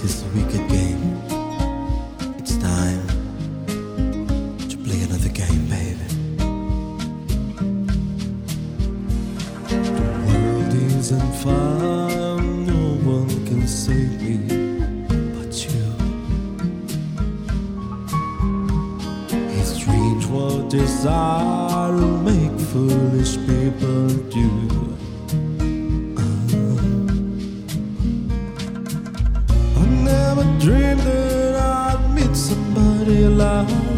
This is a wicked game. It's time to play another game, baby. The world is on fire, no one can save me but you. It's strange what desire make foolish people do. Dreamed that I'd meet somebody alive.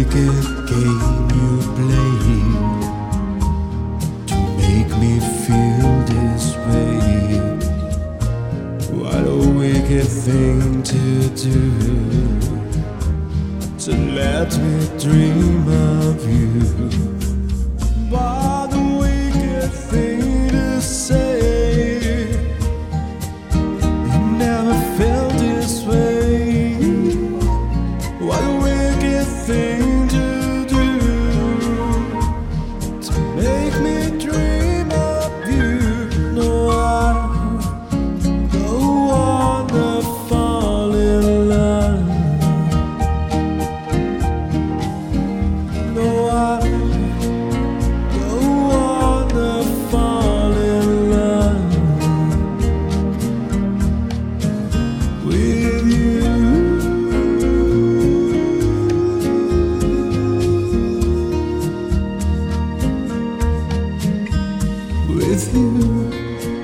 wicked game you play to make me feel this way. What a wicked thing to do to let me dream of you. you.